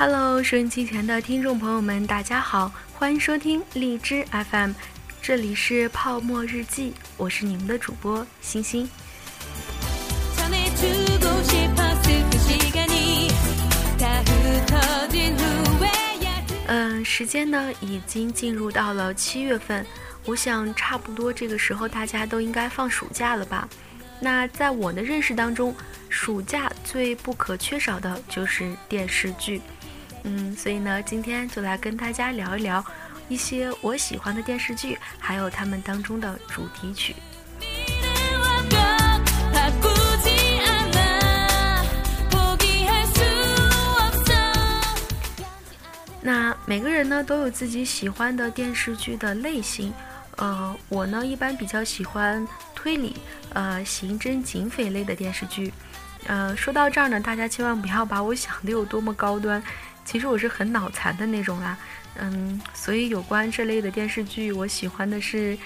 Hello，收音机前的听众朋友们，大家好，欢迎收听荔枝 FM，这里是泡沫日记，我是你们的主播星星。嗯，时间呢已经进入到了七月份，我想差不多这个时候大家都应该放暑假了吧？那在我的认识当中，暑假最不可缺少的就是电视剧。嗯，所以呢，今天就来跟大家聊一聊一些我喜欢的电视剧，还有他们当中的主题曲。那每个人呢都有自己喜欢的电视剧的类型，呃，我呢一般比较喜欢推理、呃刑侦、警匪类的电视剧。呃，说到这儿呢，大家千万不要把我想的有多么高端，其实我是很脑残的那种啦。嗯，所以有关这类的电视剧，我喜欢的是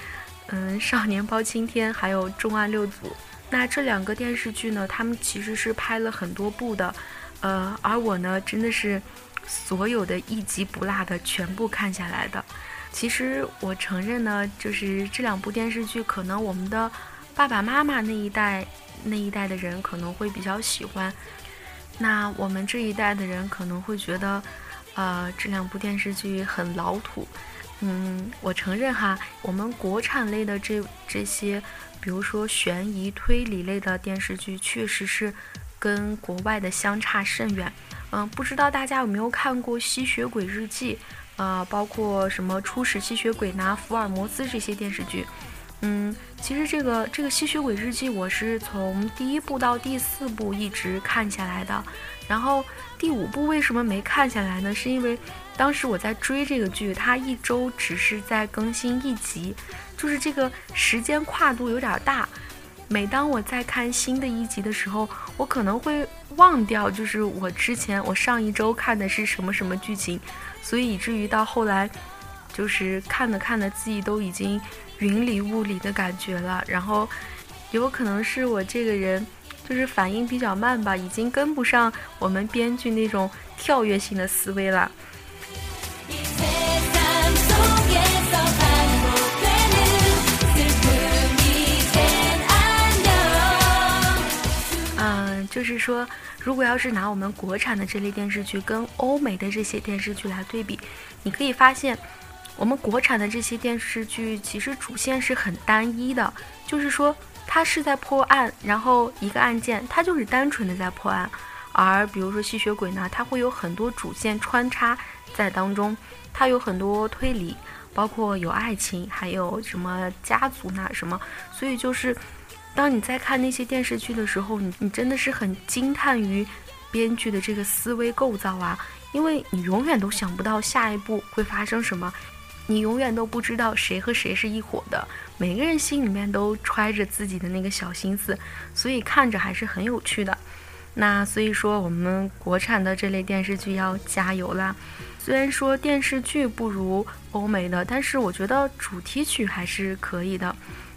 嗯《少年包青天》还有《重案六组》。那这两个电视剧呢，他们其实是拍了很多部的，呃，而我呢真的是。所有的一集不落的全部看下来的，其实我承认呢，就是这两部电视剧，可能我们的爸爸妈妈那一代那一代的人可能会比较喜欢，那我们这一代的人可能会觉得，呃，这两部电视剧很老土。嗯，我承认哈，我们国产类的这这些，比如说悬疑推理类的电视剧，确实是跟国外的相差甚远。嗯，不知道大家有没有看过《吸血鬼日记》，呃，包括什么《初始吸血鬼》呐，《福尔摩斯》这些电视剧。嗯，其实这个这个《吸血鬼日记》，我是从第一部到第四部一直看下来的。然后第五部为什么没看下来呢？是因为当时我在追这个剧，它一周只是在更新一集，就是这个时间跨度有点大。每当我在看新的一集的时候，我可能会忘掉，就是我之前我上一周看的是什么什么剧情，所以以至于到后来，就是看着看着自己都已经云里雾里的感觉了。然后，有可能是我这个人就是反应比较慢吧，已经跟不上我们编剧那种跳跃性的思维了。嗯就是说，如果要是拿我们国产的这类电视剧跟欧美的这些电视剧来对比，你可以发现，我们国产的这些电视剧其实主线是很单一的，就是说它是在破案，然后一个案件它就是单纯的在破案，而比如说吸血鬼呢，它会有很多主线穿插在当中，它有很多推理，包括有爱情，还有什么家族呐什么，所以就是。当你在看那些电视剧的时候，你你真的是很惊叹于编剧的这个思维构造啊，因为你永远都想不到下一步会发生什么，你永远都不知道谁和谁是一伙的，每个人心里面都揣着自己的那个小心思，所以看着还是很有趣的。那所以说，我们国产的这类电视剧要加油啦！虽然说电视剧不如欧美的，但是我觉得主题曲还是可以的。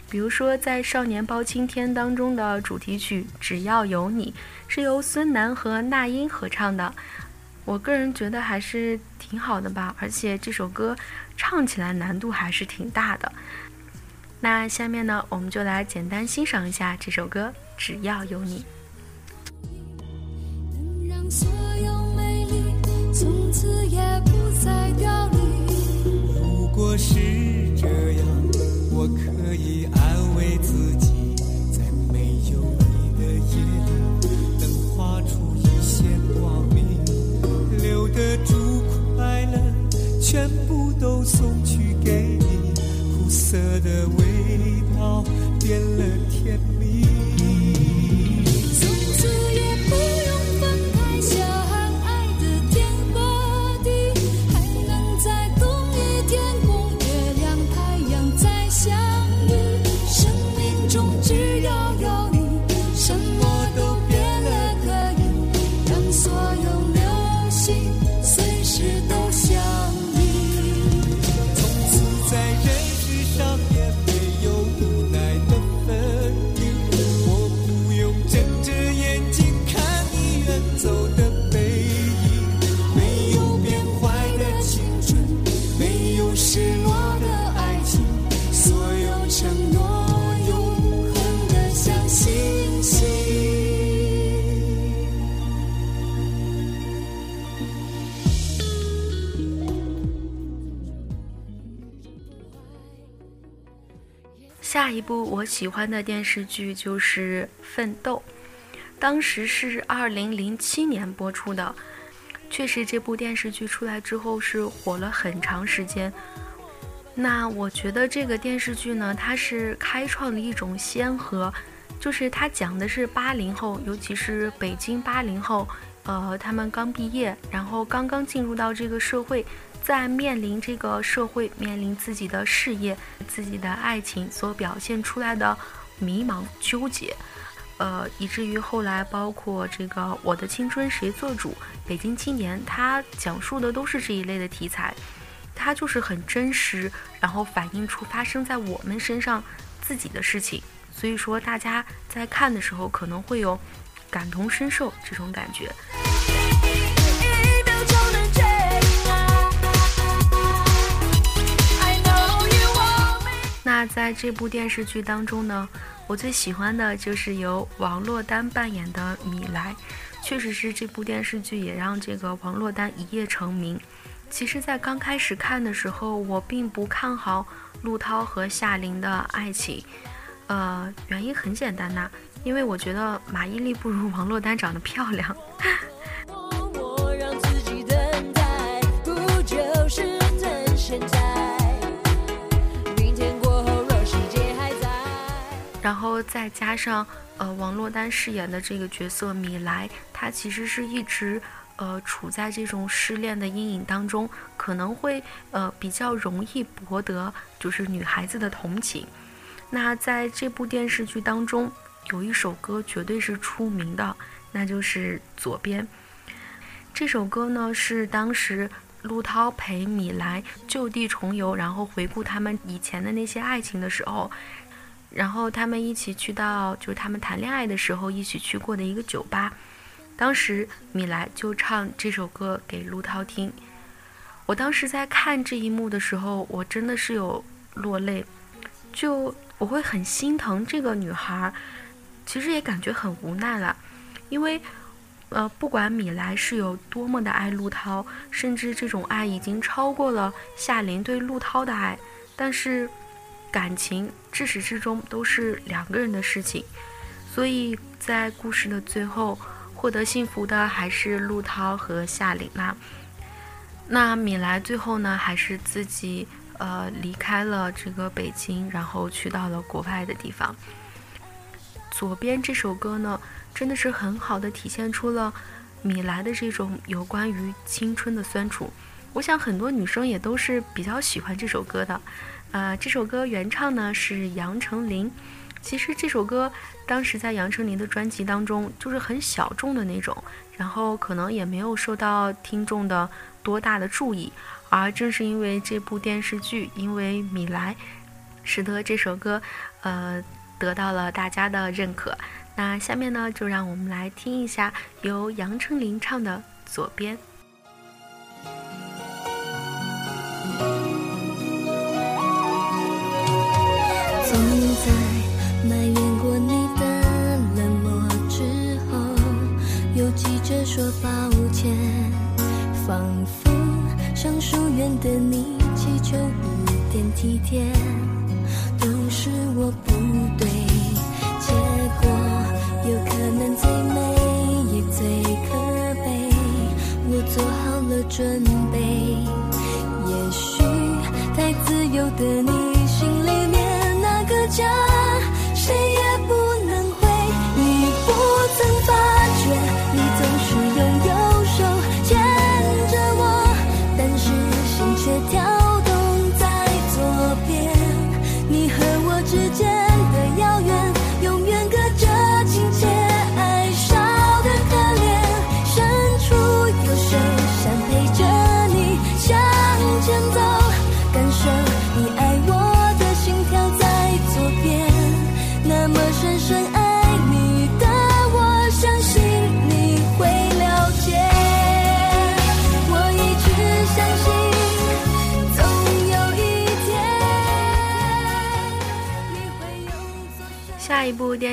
比如说，在《少年包青天》当中的主题曲《只要有你》是由孙楠和那英合唱的，我个人觉得还是挺好的吧，而且这首歌唱起来难度还是挺大的。那下面呢，我们就来简单欣赏一下这首歌《只要有你》。是下一部我喜欢的电视剧就是《奋斗》，当时是二零零七年播出的。确实，这部电视剧出来之后是火了很长时间。那我觉得这个电视剧呢，它是开创了一种先河，就是它讲的是八零后，尤其是北京八零后，呃，他们刚毕业，然后刚刚进入到这个社会。在面临这个社会、面临自己的事业、自己的爱情所表现出来的迷茫、纠结，呃，以至于后来包括这个《我的青春谁做主》《北京青年》，它讲述的都是这一类的题材，它就是很真实，然后反映出发生在我们身上自己的事情。所以说，大家在看的时候可能会有感同身受这种感觉。那在这部电视剧当中呢，我最喜欢的就是由王珞丹扮演的米莱。确实是这部电视剧也让这个王珞丹一夜成名。其实，在刚开始看的时候，我并不看好陆涛和夏琳的爱情。呃，原因很简单呐，因为我觉得马伊琍不如王珞丹长得漂亮。然后再加上，呃，王珞丹饰演的这个角色米莱，她其实是一直，呃，处在这种失恋的阴影当中，可能会，呃，比较容易博得就是女孩子的同情。那在这部电视剧当中，有一首歌绝对是出名的，那就是《左边》。这首歌呢，是当时陆涛陪米莱就地重游，然后回顾他们以前的那些爱情的时候。然后他们一起去到，就是他们谈恋爱的时候一起去过的一个酒吧。当时米莱就唱这首歌给陆涛听。我当时在看这一幕的时候，我真的是有落泪，就我会很心疼这个女孩，其实也感觉很无奈了，因为，呃，不管米莱是有多么的爱陆涛，甚至这种爱已经超过了夏琳对陆涛的爱，但是。感情至始至终都是两个人的事情，所以在故事的最后，获得幸福的还是陆涛和夏琳娜。那米莱最后呢，还是自己呃离开了这个北京，然后去到了国外的地方。左边这首歌呢，真的是很好的体现出了米莱的这种有关于青春的酸楚。我想很多女生也都是比较喜欢这首歌的。呃，这首歌原唱呢是杨丞琳。其实这首歌当时在杨丞琳的专辑当中就是很小众的那种，然后可能也没有受到听众的多大的注意。而正是因为这部电视剧，因为米莱，使得这首歌呃得到了大家的认可。那下面呢，就让我们来听一下由杨丞琳唱的《左边》。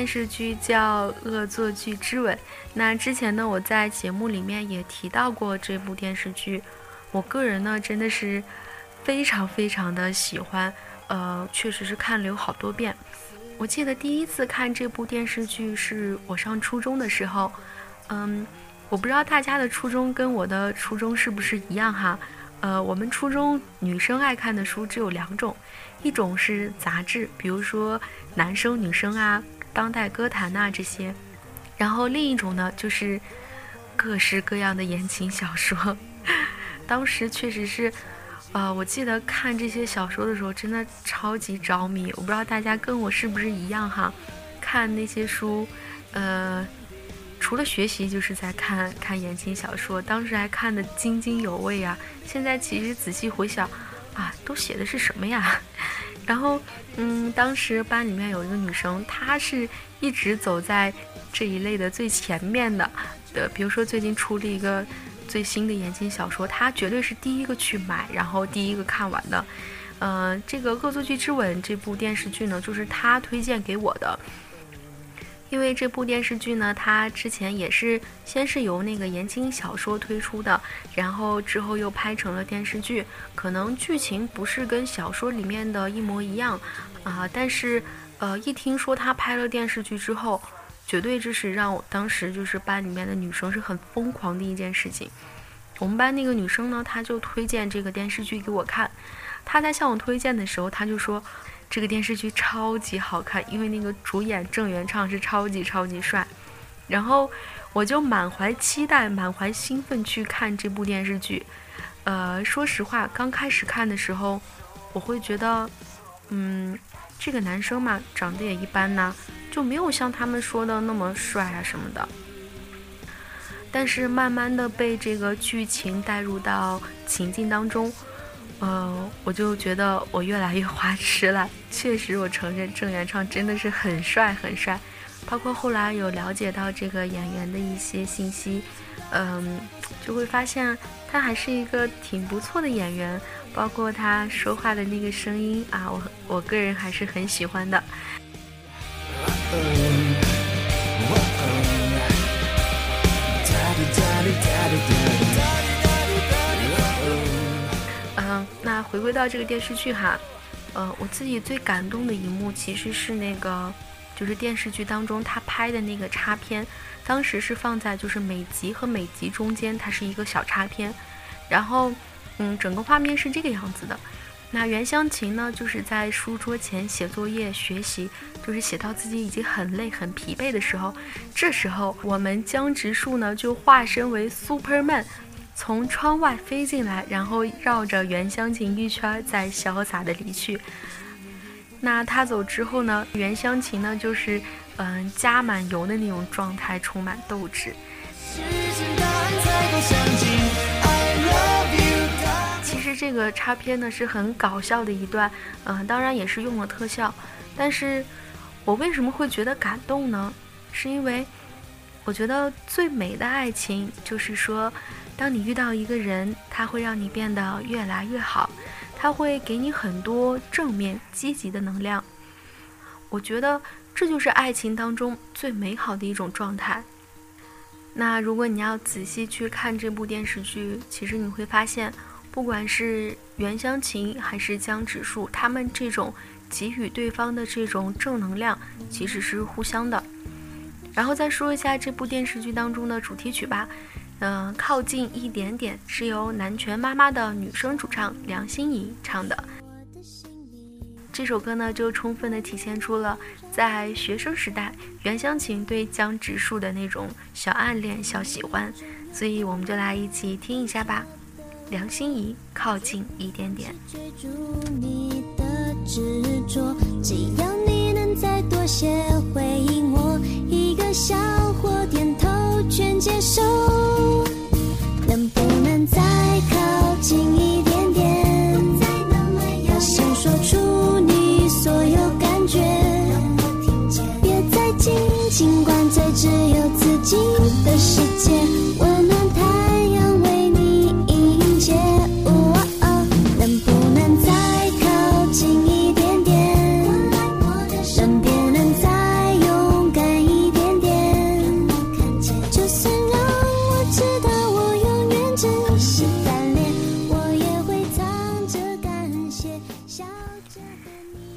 电视剧叫《恶作剧之吻》。那之前呢，我在节目里面也提到过这部电视剧。我个人呢，真的是非常非常的喜欢，呃，确实是看了有好多遍。我记得第一次看这部电视剧是我上初中的时候，嗯，我不知道大家的初中跟我的初中是不是一样哈。呃，我们初中女生爱看的书只有两种，一种是杂志，比如说男生女生啊、当代歌坛呐这些，然后另一种呢就是各式各样的言情小说。当时确实是，呃，我记得看这些小说的时候真的超级着迷。我不知道大家跟我是不是一样哈，看那些书，呃。除了学习，就是在看看言情小说，当时还看得津津有味啊。现在其实仔细回想，啊，都写的是什么呀？然后，嗯，当时班里面有一个女生，她是一直走在这一类的最前面的。的，比如说最近出了一个最新的言情小说，她绝对是第一个去买，然后第一个看完的。嗯，这个《恶作剧之吻》这部电视剧呢，就是她推荐给我的。因为这部电视剧呢，它之前也是先是由那个言情小说推出的，然后之后又拍成了电视剧。可能剧情不是跟小说里面的一模一样啊，但是呃，一听说他拍了电视剧之后，绝对这是让我当时就是班里面的女生是很疯狂的一件事情。我们班那个女生呢，她就推荐这个电视剧给我看。她在向我推荐的时候，她就说。这个电视剧超级好看，因为那个主演郑元畅是超级超级帅，然后我就满怀期待、满怀兴奋去看这部电视剧。呃，说实话，刚开始看的时候，我会觉得，嗯，这个男生嘛，长得也一般呐，就没有像他们说的那么帅啊什么的。但是慢慢的被这个剧情带入到情境当中。呃，我就觉得我越来越花痴了。确实，我承认郑元畅真的是很帅很帅。包括后来有了解到这个演员的一些信息，嗯，就会发现他还是一个挺不错的演员。包括他说话的那个声音啊，我我个人还是很喜欢的。回归到这个电视剧哈，呃，我自己最感动的一幕其实是那个，就是电视剧当中他拍的那个插片，当时是放在就是每集和每集中间，它是一个小插片，然后，嗯，整个画面是这个样子的。那袁湘琴呢，就是在书桌前写作业学习，就是写到自己已经很累很疲惫的时候，这时候我们江直树呢就化身为 Superman。从窗外飞进来，然后绕着袁湘琴一圈，再潇洒的离去。那他走之后呢？袁湘琴呢，就是嗯加满油的那种状态，充满斗志。其实这个插片呢是很搞笑的一段，嗯，当然也是用了特效。但是我为什么会觉得感动呢？是因为我觉得最美的爱情就是说。当你遇到一个人，他会让你变得越来越好，他会给你很多正面积极的能量。我觉得这就是爱情当中最美好的一种状态。那如果你要仔细去看这部电视剧，其实你会发现，不管是袁湘琴还是江直树，他们这种给予对方的这种正能量，其实是互相的。然后再说一下这部电视剧当中的主题曲吧。嗯，靠近一点点是由南拳妈妈的女生主唱梁心颐唱的。这首歌呢，就充分的体现出了在学生时代袁湘琴对江直树的那种小暗恋、小喜欢，所以我们就来一起听一下吧。梁心颐，靠近一点点。接受，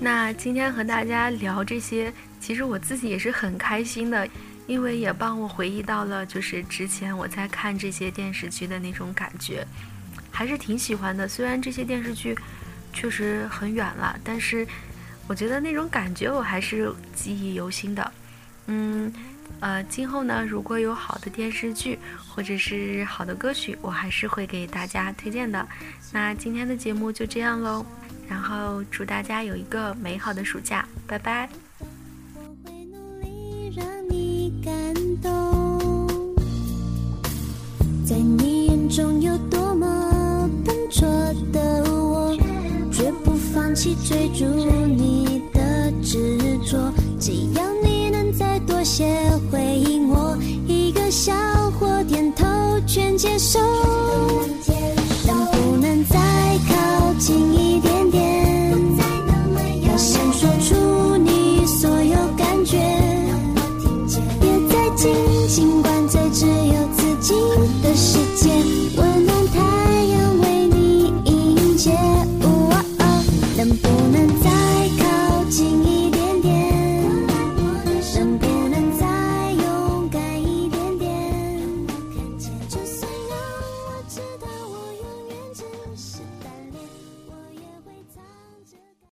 那今天和大家聊这些，其实我自己也是很开心的，因为也帮我回忆到了，就是之前我在看这些电视剧的那种感觉，还是挺喜欢的。虽然这些电视剧确实很远了，但是我觉得那种感觉我还是记忆犹新的。嗯。呃，今后呢，如果有好的电视剧或者是好的歌曲，我还是会给大家推荐的。那今天的节目就这样喽。然后祝大家有一个美好的暑假，拜拜。在你眼中有多么笨拙的我，绝不放弃追逐你的执着，只要。些回应，我一个笑或点头全接受，能不能再靠近一点？